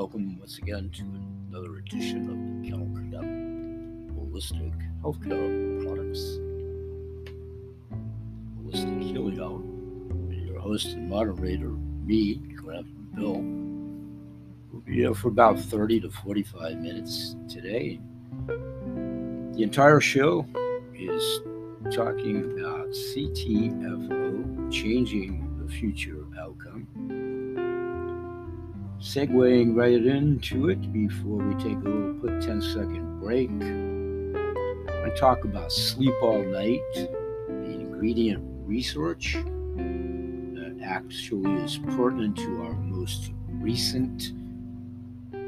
welcome once again to another edition of the Kennel Cadet Holistic Healthcare Products. Holistic Healing Hour. Your host and moderator, me, Grandpa Bill. We'll be here for about 30 to 45 minutes today. The entire show is talking about CTFO changing the future segueing right into it before we take a little quick 10 second break. I talk about sleep all night, the ingredient research that actually is pertinent to our most recent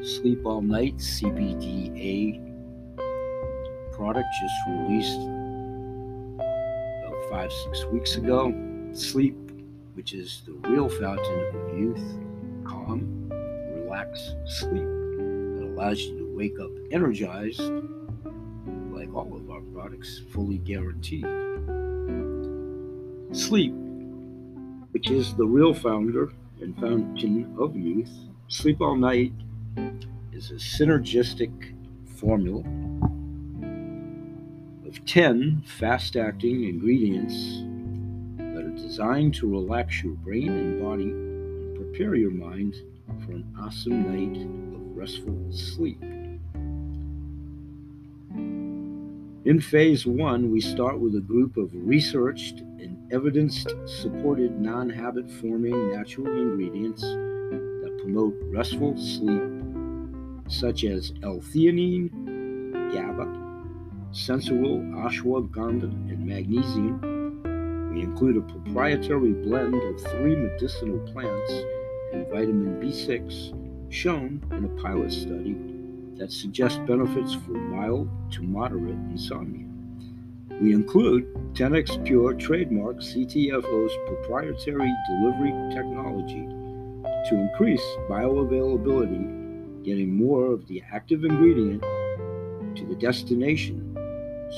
sleep all night CBDA product just released about five, six weeks ago. Sleep, which is the real fountain of youth, calm, sleep that allows you to wake up energized, like all of our products, fully guaranteed. Sleep, which is the real founder and fountain of youth, sleep all night is a synergistic formula of 10 fast acting ingredients that are designed to relax your brain and body and prepare your mind for an awesome night of restful sleep. In phase one, we start with a group of researched and evidence supported non habit forming natural ingredients that promote restful sleep, such as L theanine, GABA, Sensoril ashwagandha, and magnesium. We include a proprietary blend of three medicinal plants and vitamin B6 shown in a pilot study that suggests benefits for mild to moderate insomnia. We include 10x Pure trademark CTFO's proprietary delivery technology to increase bioavailability, getting more of the active ingredient to the destination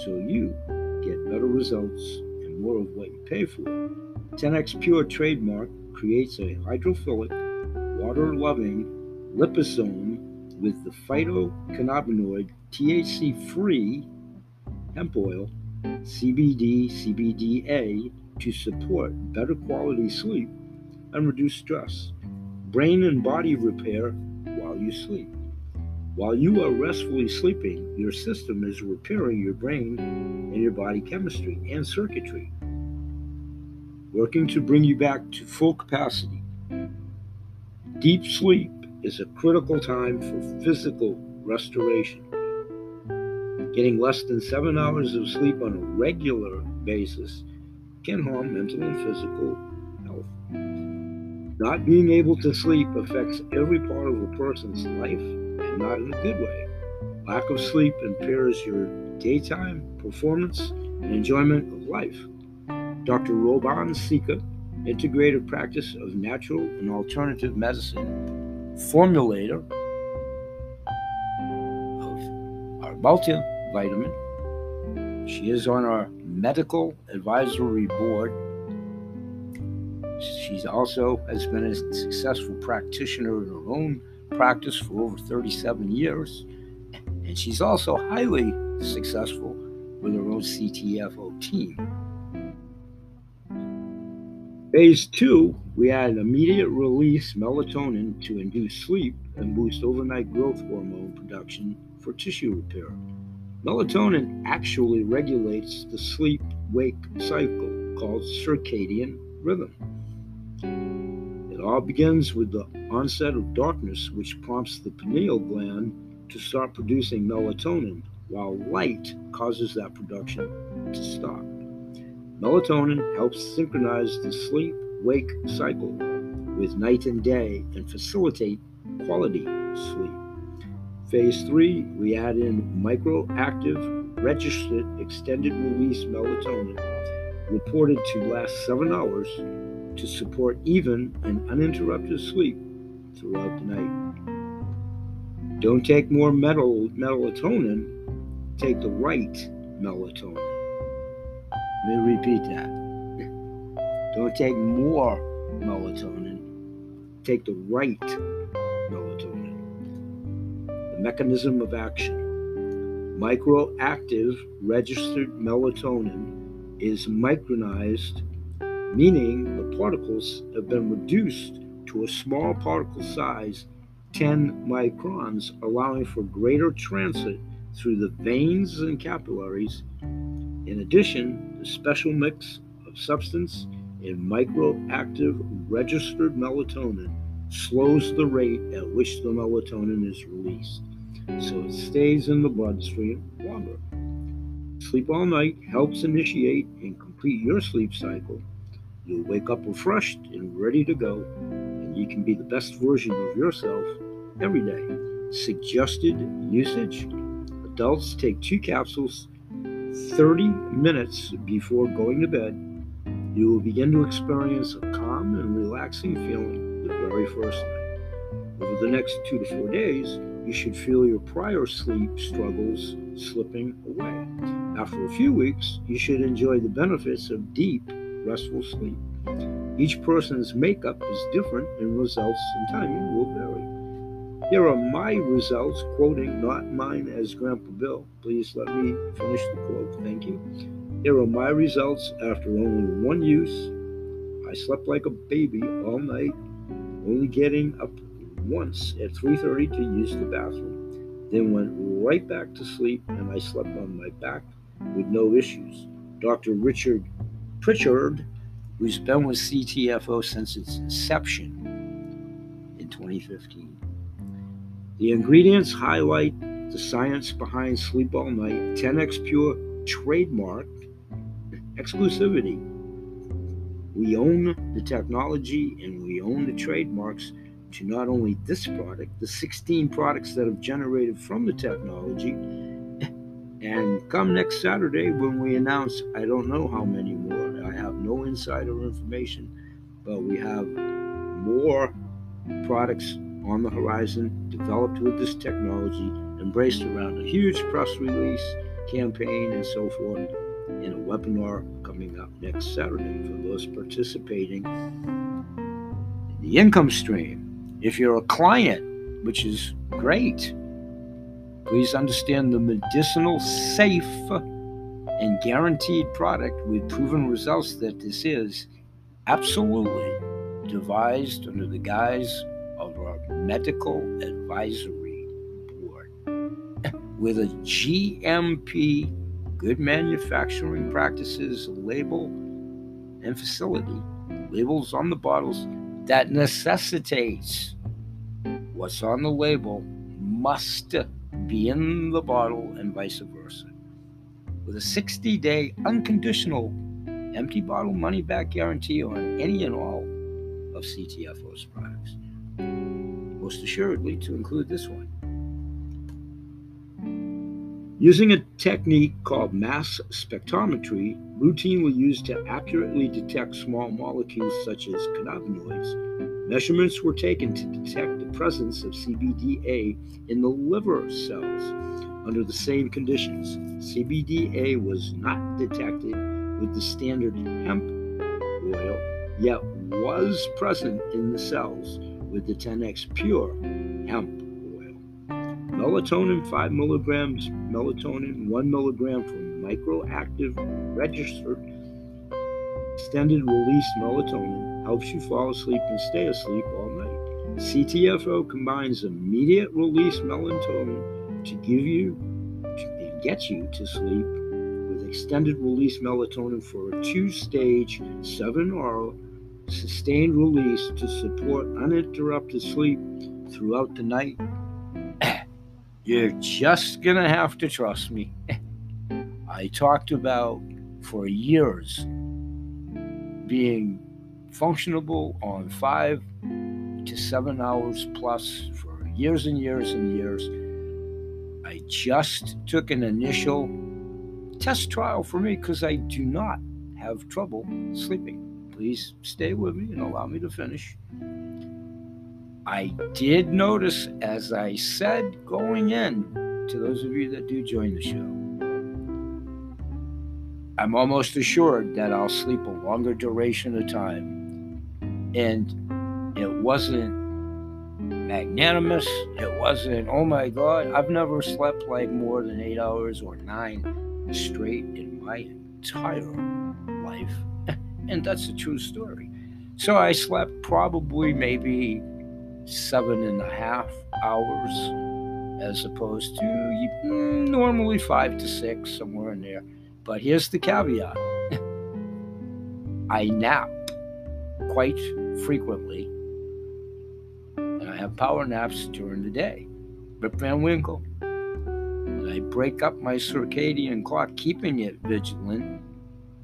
so you get better results and more of what you pay for. 10x Pure trademark creates a hydrophilic water loving liposome with the phytocannabinoid THC free hemp oil, CBD, CBDA to support better quality sleep and reduce stress, brain and body repair while you sleep. While you are restfully sleeping, your system is repairing your brain and your body chemistry and circuitry, working to bring you back to full capacity. Deep sleep is a critical time for physical restoration. Getting less than seven hours of sleep on a regular basis can harm mental and physical health. Not being able to sleep affects every part of a person's life and not in a good way. Lack of sleep impairs your daytime performance and enjoyment of life. Dr. Robban Sica integrative practice of natural and alternative medicine, formulator of our multivitamin. She is on our medical advisory board. She also has been a successful practitioner in her own practice for over 37 years, and she's also highly successful with her own CTFO team. Phase two, we add immediate release melatonin to induce sleep and boost overnight growth hormone production for tissue repair. Melatonin actually regulates the sleep wake cycle called circadian rhythm. It all begins with the onset of darkness, which prompts the pineal gland to start producing melatonin, while light causes that production to stop. Melatonin helps synchronize the sleep wake cycle with night and day and facilitate quality sleep. Phase 3, we add in microactive registered extended release melatonin reported to last 7 hours to support even and uninterrupted sleep throughout the night. Don't take more metal, melatonin, take the right melatonin. Me repeat that. Don't take more melatonin, take the right melatonin. The mechanism of action. Microactive registered melatonin is micronized, meaning the particles have been reduced to a small particle size, 10 microns, allowing for greater transit through the veins and capillaries. In addition, special mix of substance in microactive registered melatonin slows the rate at which the melatonin is released, so it stays in the bloodstream longer. Sleep all night helps initiate and complete your sleep cycle. You'll wake up refreshed and ready to go, and you can be the best version of yourself every day. Suggested usage adults take two capsules 30 minutes before going to bed. You will begin to experience a calm and relaxing feeling the very first night. Over the next two to four days, you should feel your prior sleep struggles slipping away. After a few weeks, you should enjoy the benefits of deep, restful sleep. Each person's makeup is different, and results and timing will vary. Here are my results, quoting not mine as Grandpa Bill. Please let me finish the quote. Thank you. Here are my results after only one use. I slept like a baby all night, only getting up once at 3:30 to use the bathroom. Then went right back to sleep and I slept on my back with no issues. Dr. Richard Pritchard, who's been with CTFO since its inception in 2015. The ingredients highlight the science behind Sleep All Night 10x Pure trademark exclusivity. We own the technology and we own the trademarks to not only this product, the 16 products that have generated from the technology. And come next Saturday when we announce, I don't know how many more, I have no insider information, but we have more products on the horizon developed with this technology, embraced around a huge press release campaign and so forth, in a webinar coming up next Saturday for those participating the income stream. If you're a client, which is great, please understand the medicinal, safe, and guaranteed product with proven results that this is absolutely devised under the guise medical advisory board with a GMP good manufacturing practices label and facility labels on the bottles that necessitates what's on the label must be in the bottle and vice versa. With a 60 day unconditional empty bottle money back guarantee on any and all of CTFO's products. Most assuredly, to include this one. Using a technique called mass spectrometry, routinely used to accurately detect small molecules such as cannabinoids, measurements were taken to detect the presence of CBDA in the liver cells under the same conditions. CBDA was not detected with the standard hemp oil, yet was present in the cells with the 10x pure hemp Oil. melatonin 5 milligrams, melatonin 1 milligram for microactive registered extended release melatonin helps you fall asleep and stay asleep all night. CTFO combines immediate release melatonin to give you and get you to sleep with extended release melatonin for a two stage, seven hour sustained release to support uninterrupted sleep throughout the night you're just going to have to trust me. I talked about for years being functionable on five to seven hours plus for years and years and years. I just took an initial test trial for me because I do not have trouble sleeping. Please stay with me and allow me to finish. I did notice, as I said going in, to those of you that do join the show, I'm almost assured that I'll sleep a longer duration of time. And it wasn't magnanimous. It wasn't, oh my God, I've never slept like more than eight hours or nine straight in my entire life. And that's a true story. So I slept probably maybe seven and a half hours as opposed to mm, normally five to six, somewhere in there. But here's the caveat I nap quite frequently, and I have power naps during the day. Rip Van Winkle. I break up my circadian clock, keeping it vigilant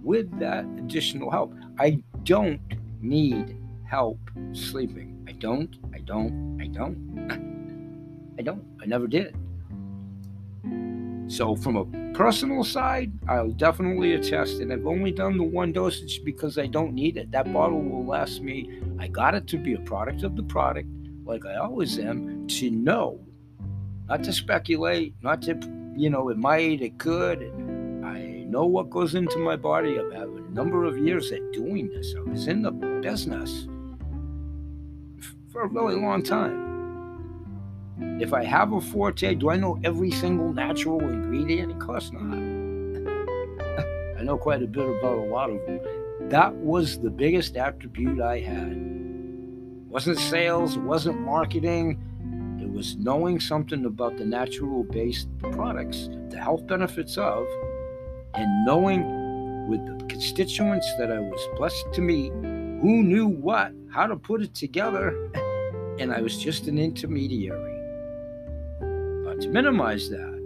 with that additional help. I don't need help sleeping. I don't, I don't, I don't. I don't. I never did. So, from a personal side, I'll definitely attest, and I've only done the one dosage because I don't need it. That bottle will last me. I got it to be a product of the product, like I always am, to know, not to speculate, not to, you know, it might, it could. I know what goes into my body. I've had a number of years at doing this. I was in the business for a really long time. If I have a forte, do I know every single natural ingredient? Of course not. I know quite a bit about a lot of them. That was the biggest attribute I had. It wasn't sales, it wasn't marketing, it was knowing something about the natural based products, the health benefits of, and knowing with the constituents that I was blessed to meet who knew what, how to put it together, and I was just an intermediary But to minimize that.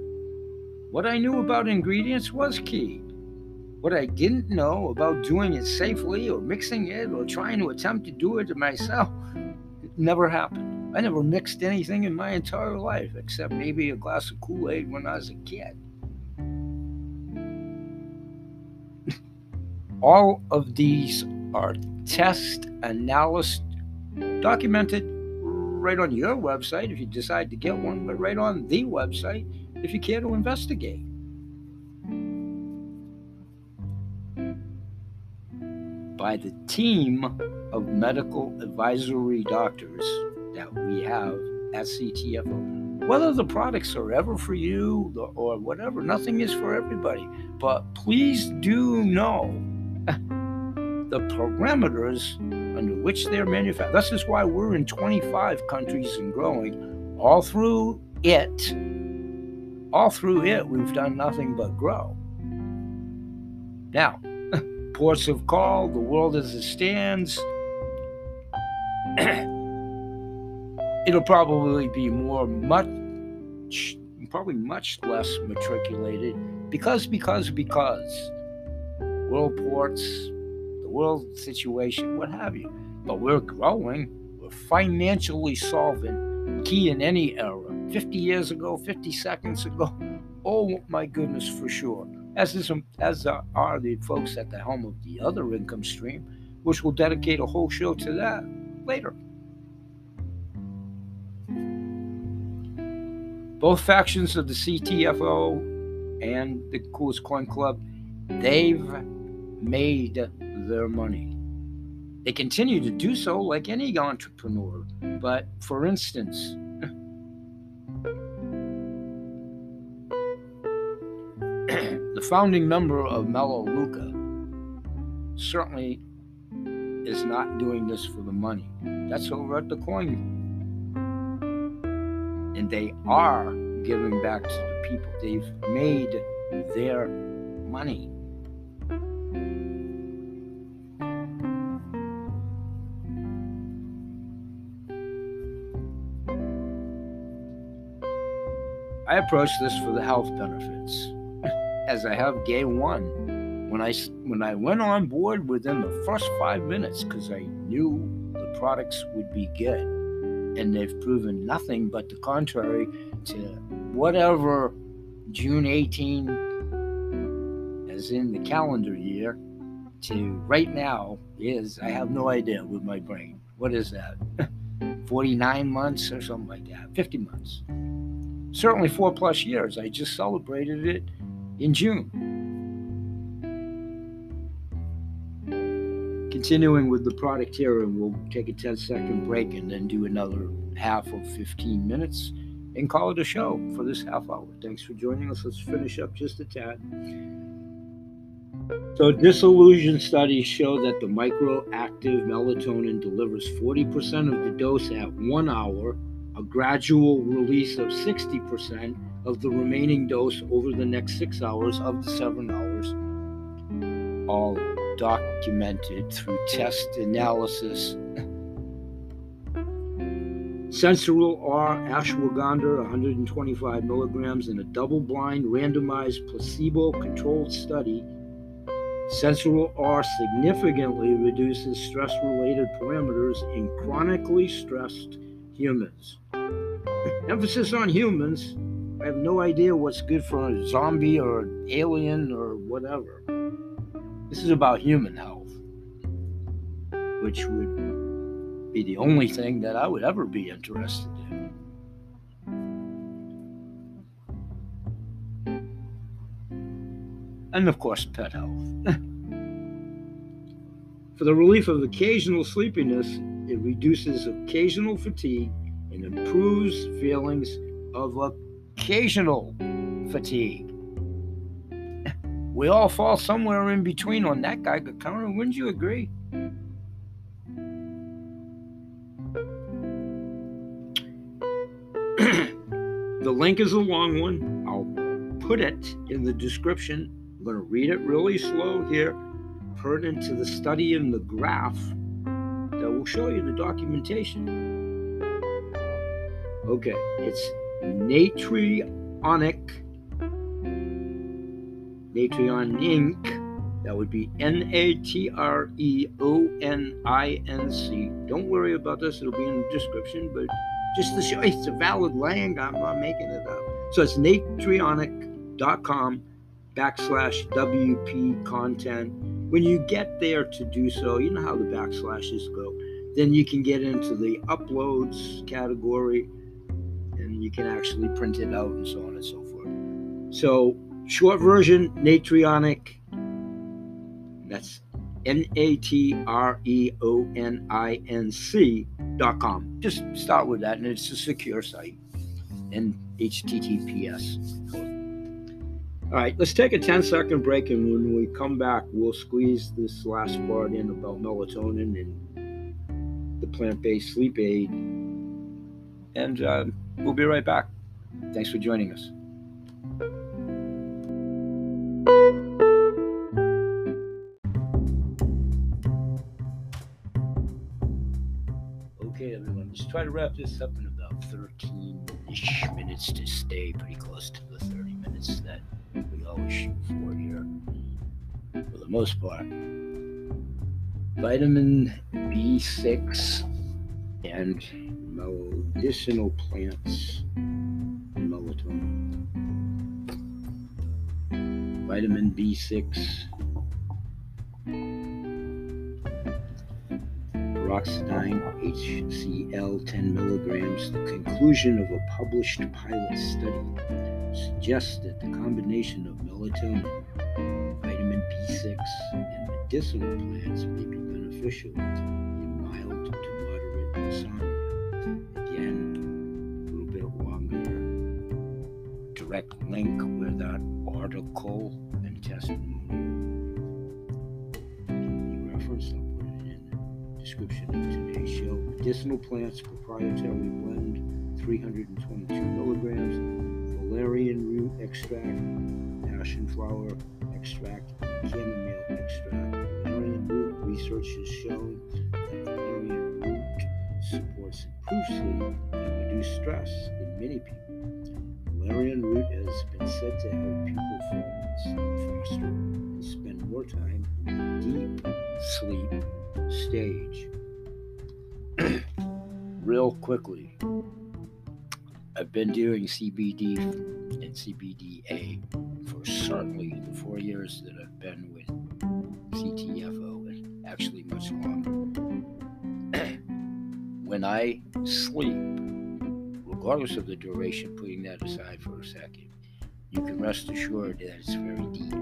What I knew about ingredients was key. What I didn't know about doing it safely or mixing it or trying to attempt to do it myself it never happened. I never mixed anything in my entire life except maybe a glass of Kool Aid when I was a kid. All of these are test analysis documented right on your website if you decide to get one, but right on the website if you care to investigate. By the team of medical advisory doctors that we have at CTFO. Whether the products are ever for you or whatever, nothing is for everybody. But please do know the parameters under which they're manufactured. This is why we're in 25 countries and growing. All through it, all through it, we've done nothing but grow. Now, ports of call, the world as it stands, it'll probably be more, much, probably much less matriculated because, because, because world ports, the world situation, what have you. But we're growing, we're financially solvent, key in any era. 50 years ago, 50 seconds ago, oh my goodness, for sure. As, is, as are the folks at the helm of the other income stream, which we'll dedicate a whole show to that later. Both factions of the CTFO and the Coolest Coin Club, they've made their money. They continue to do so like any entrepreneur. But for instance, the founding member of Melaleuca certainly is not doing this for the money. That's over at the coin. And they are giving back to the people. They've made their money. I approached this for the health benefits, as I have day one. When I when I went on board within the first five minutes, because I knew the products would be good, and they've proven nothing but the contrary to whatever June 18, as in the calendar year, to right now is. I have no idea with my brain. What is that? 49 months or something like that. 50 months certainly four plus years. I just celebrated it in June. continuing with the product here, and we'll take a 10 second break and then do another half of 15 minutes and call it a show for this half hour. Thanks for joining us. Let's finish up just a tad. So, dissolution studies show that the microactive melatonin delivers 40% of the dose at one hour, a gradual release of 60% of the remaining dose over the next six hours of the seven hours, all documented through test analysis. Sensoril R ashwagandha 125 milligrams in a double blind randomized placebo controlled study Sensoril R significantly reduces stress related parameters in chronically stressed humans. Emphasis on humans. I have no idea what's good for a zombie or an alien or whatever. This is about human health, which would be the only thing that I would ever be interested in. and of course, pet health. For the relief of occasional sleepiness, it reduces occasional fatigue and improves feelings of occasional fatigue. We all fall somewhere in between on that guy, Gakana. Wouldn't you agree? the link is a long one. I'll put it in the description I'm going to read it really slow here, pertinent to the study in the graph that will show you the documentation. Okay, it's natrionic, natrionic, that would be N A T R E O N I N C. Don't worry about this, it'll be in the description, but just to show it's a valid lang, I'm not making it up. So it's natrionic.com backslash WP content. When you get there to do so, you know how the backslashes go. Then you can get into the uploads category and you can actually print it out and so on and so forth. So, short version, Natrionic. That's N A T R E O N I N C dot com. Just start with that, and it's a secure site and HTTPS. All right, let's take a 10 second break, and when we come back, we'll squeeze this last part in about melatonin and the plant based sleep aid. And uh, we'll be right back. Thanks for joining us. Okay, everyone, let's try to wrap this up in about 13 ish minutes to stay pretty close to the 30 minutes that we always shoot for here, for the most part. Vitamin B6 and medicinal plants and melatonin. Vitamin B6 peroxidine HCl 10 milligrams, the conclusion of a published pilot study suggests that the combination of melatonin, vitamin B6, and medicinal plants may be beneficial in mild to moderate insomnia. Plants proprietary blend 322 milligrams valerian root extract, passion flower extract, chamomile extract. Valerian root research has shown that valerian root supports improved sleep and reduced stress in many people. Valerian root has been said to help people fall asleep faster and spend more time in the deep sleep stage. Real quickly, I've been doing CBD and CBDA for certainly the four years that I've been with CTFO, and actually much longer. when I sleep, regardless of the duration, putting that aside for a second, you can rest assured that it's very deep.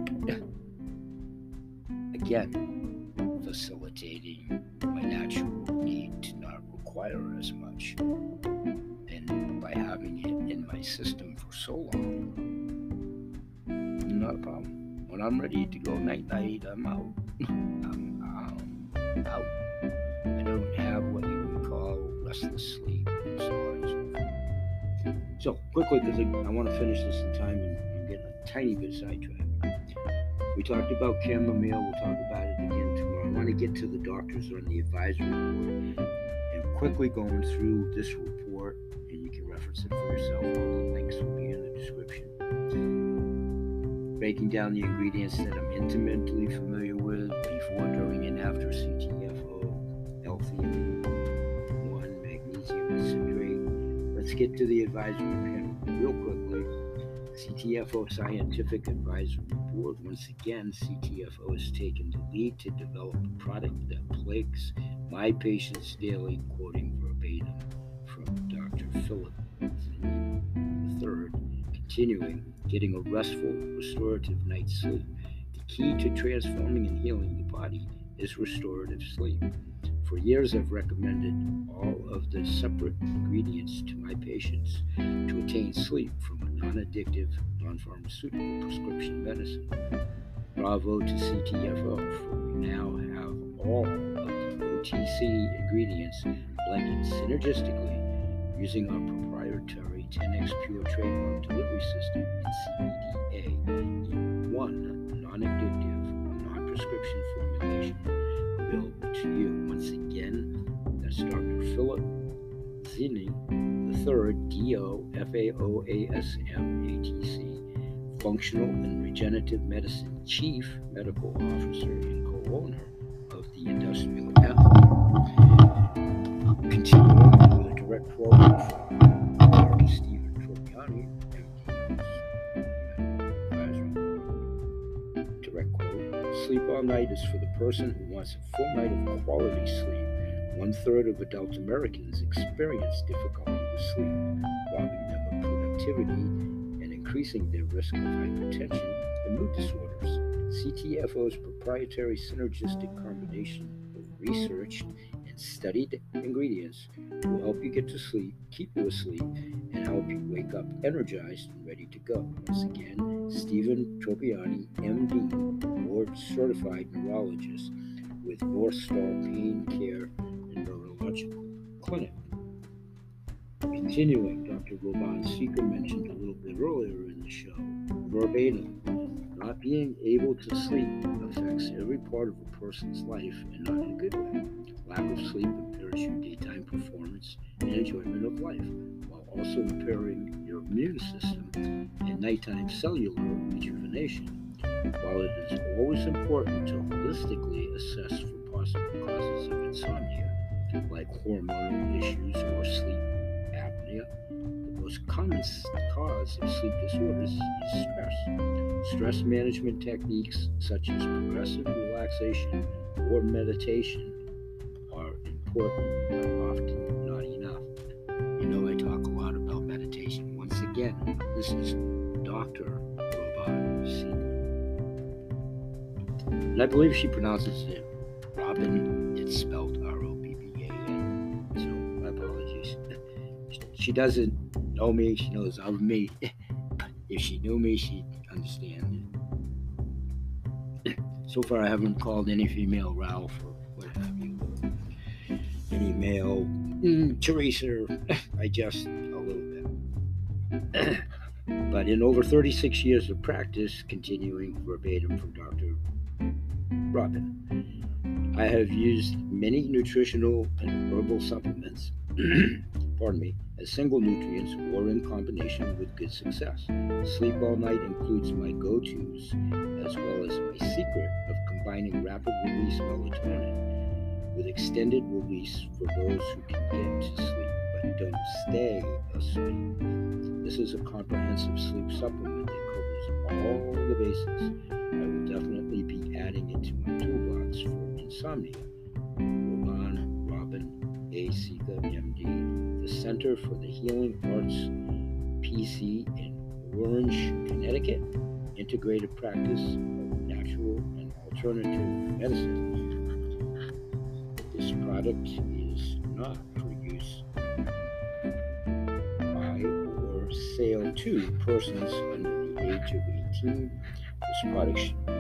Again, facilitating my natural need to not require as much. And by having it in my system for so long, not a problem. When I'm ready to go night night, I'm out. I'm, out. I don't have what you would call restless sleep and so on and so forth. So, quickly, because I, I want to finish this in time and I'm getting a tiny bit sidetracked. We talked about chamomile, we'll talk about it again tomorrow. I want to get to the doctors on the advisory board quickly going through this report, and you can reference it for yourself. All the links will be in the description. Breaking down the ingredients that I'm intimately familiar with before, during, and after CTFO, L-theanine, 1, magnesium citrate. Let's get to the advisory panel real quickly. CTFO Scientific Advisory Board. Once again, CTFO has taken the lead to develop a product that plagues my patients daily, Philip III. Continuing, getting a restful, restorative night's sleep. The key to transforming and healing the body is restorative sleep. For years, I've recommended all of the separate ingredients to my patients to attain sleep from a non addictive, non pharmaceutical prescription medicine. Bravo to CTFO, for we now have all of the OTC ingredients blended synergistically using our proprietary 10x Pure trademark delivery system and CBDA in one non addictive, non prescription formulation available to you. Once again, that's Dr. Philip Zinni III, DOFAOASM Functional and Regenerative Medicine Chief Medical Officer and co owner of the Industrial Athlete. All night is for the person who wants a full night of quality sleep. One third of adult Americans experience difficulty with sleep, robbing them of productivity and increasing their risk of hypertension and mood disorders. CTFO's proprietary synergistic combination of researched studied ingredients will help you get to sleep, keep you asleep, and help you wake up energized and ready to go. Once again, Stephen Tropiani, MD, board certified neurologist with North Star Pain Care and Neurological Clinic. Continuing, Dr. Robban Sica mentioned a little bit earlier in the show, verbatim, not being able to sleep affects every part of a person's life and not in a good way. Lack of sleep impairs your daytime performance and enjoyment of life, while also impairing your immune system and nighttime cellular rejuvenation. While it is always important to holistically assess for possible causes of insomnia, like hormonal issues or sleep apnea, most common cause of sleep disorders is stress. Stress management techniques such as progressive relaxation or meditation are important but often not enough. You know, I talk a lot about meditation. Once again, this is Dr. Robot Seeker. And I believe she pronounces it Robin. It's spelled R O B B A N. So, my apologies. She doesn't know me, she knows of me. if she knew me, she'd understand. so far, I haven't called any female Ralph or what have you. Any male mm, Teresa. I just a little bit. but in over 36 years of practice, continuing verbatim from Dr. Robin, I have used many nutritional and herbal supplements. pardon me, as single nutrients or in combination with good success. Sleep All Night includes my go tos as well as my secret of combining rapid release melatonin with extended release for those who can get to sleep but don't stay asleep. This is a comprehensive sleep supplement that covers all the bases. I will definitely be adding it to my toolbox for insomnia. Roman Robin A. Sica, MD the Center for the Healing Arts PC in Orange, Connecticut, integrated practice of natural and alternative medicine. This product is not for use by or sale to persons under the age of 18. This product should be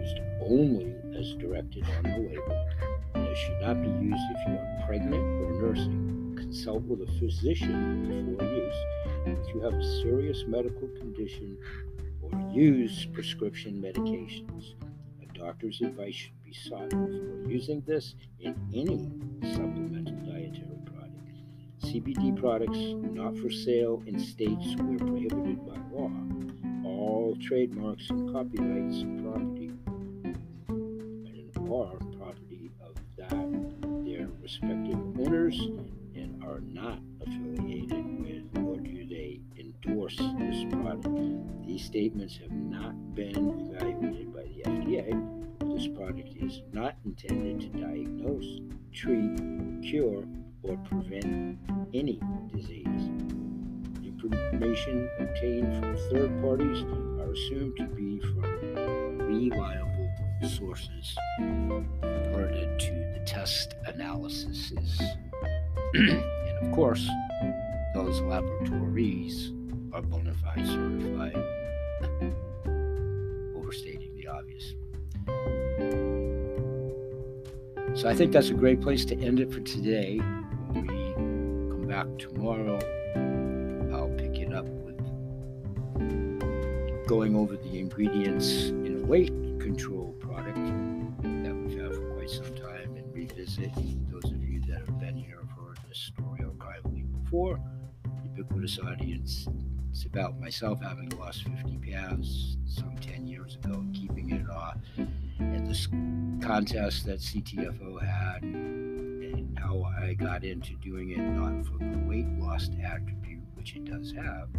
used only as directed on the label, and it should not be used if you are pregnant or nursing. Consult with a physician before use. If you have a serious medical condition or use prescription medications, a doctor's advice should be sought before using this in any supplemental dietary product. CBD products not for sale in states where prohibited by law. All trademarks and copyrights and property are property of that their respective owners not affiliated with nor do they endorse this product. These statements have not been evaluated by the FDA. This product is not intended to diagnose, treat, cure, or prevent any disease. Information obtained from third parties are assumed to be from reliable sources pertinent to the test analyses. of course, those laboratories are bona fide certified, overstating the obvious. So I think that's a great place to end it for today. When we come back tomorrow, I'll pick it up with going over the ingredients in weight control before. Ubiquitous audience. It's about myself having lost 50 pounds some 10 years ago keeping it off. And this contest that CTFO had and how I got into doing it not for the weight loss attribute, which it does have,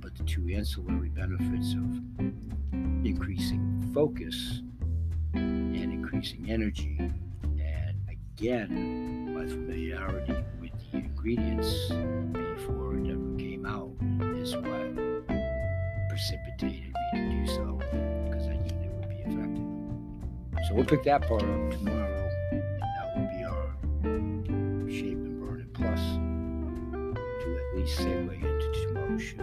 but the two ancillary benefits of increasing focus and increasing energy. And again, my familiarity ingredients before it ever came out is what precipitated me to do so because I knew they would be effective. So we'll pick that part up tomorrow, and that will be our Shape and Burn It Plus to at least segue into tomorrow's show.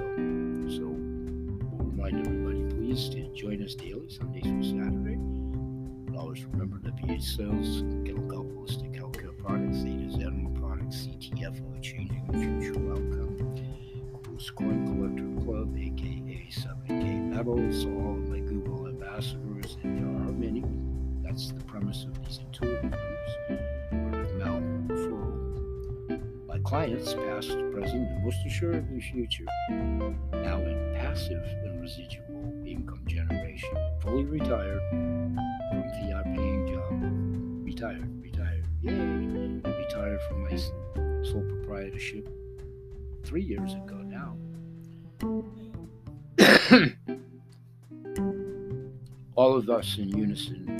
So we'll remind everybody, please, to join us daily, Sundays through Saturday. Always remember the pH cells, chemical holistic most assuredly future, now in passive and residual income generation, fully retired from fiat paying job, retired, retired, yay, retired from my sole proprietorship three years ago now. all of us in unison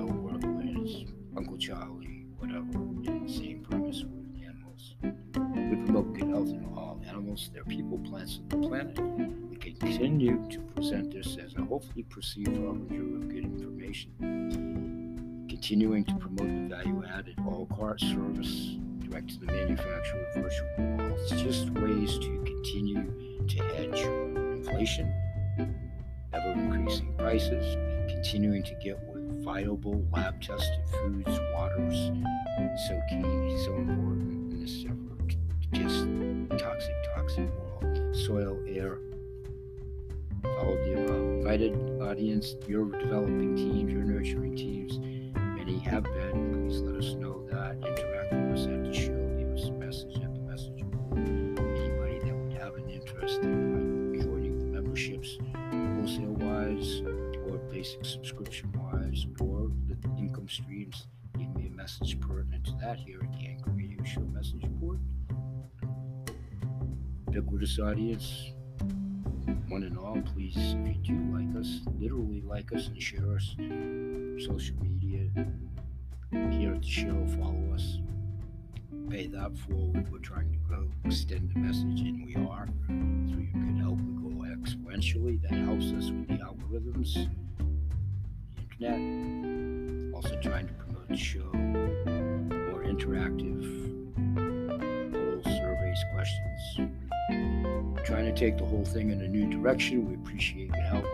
somebody you know, relatives, Uncle Charlie, whatever, same premise with animals. We promote good health in all animals, their people, plants, and the planet. We continue to present this as a hopefully perceived harbinger of good information. Continuing to promote the value added all cart service direct to the manufacturer of virtual walls. Just ways to continue to hedge inflation, ever increasing prices, continuing to get viable lab tested foods, waters, so key, so important in this ever just toxic, toxic world. Soil, air, all of the above. Invited audience, your developing teams, your nurturing teams, many have been. Please let us know that. Interact with us at the show. Leave us a message at the message board. Anybody that would have an interest in joining the memberships, wholesale wise, or basic subscription wise, streams, leave me a message pertinent to that here at the Anchor Radio Show message board. Ubiquitous audience, one and all, please, if you do like us, literally like us and share us social media here at the show, follow us. pay that forward. We're trying to grow, extend the message, and we are. Through your good help, we go exponentially. That helps us with the algorithms, the internet. Also trying to promote the show, more interactive polls, surveys, questions. Trying to take the whole thing in a new direction. We appreciate your help.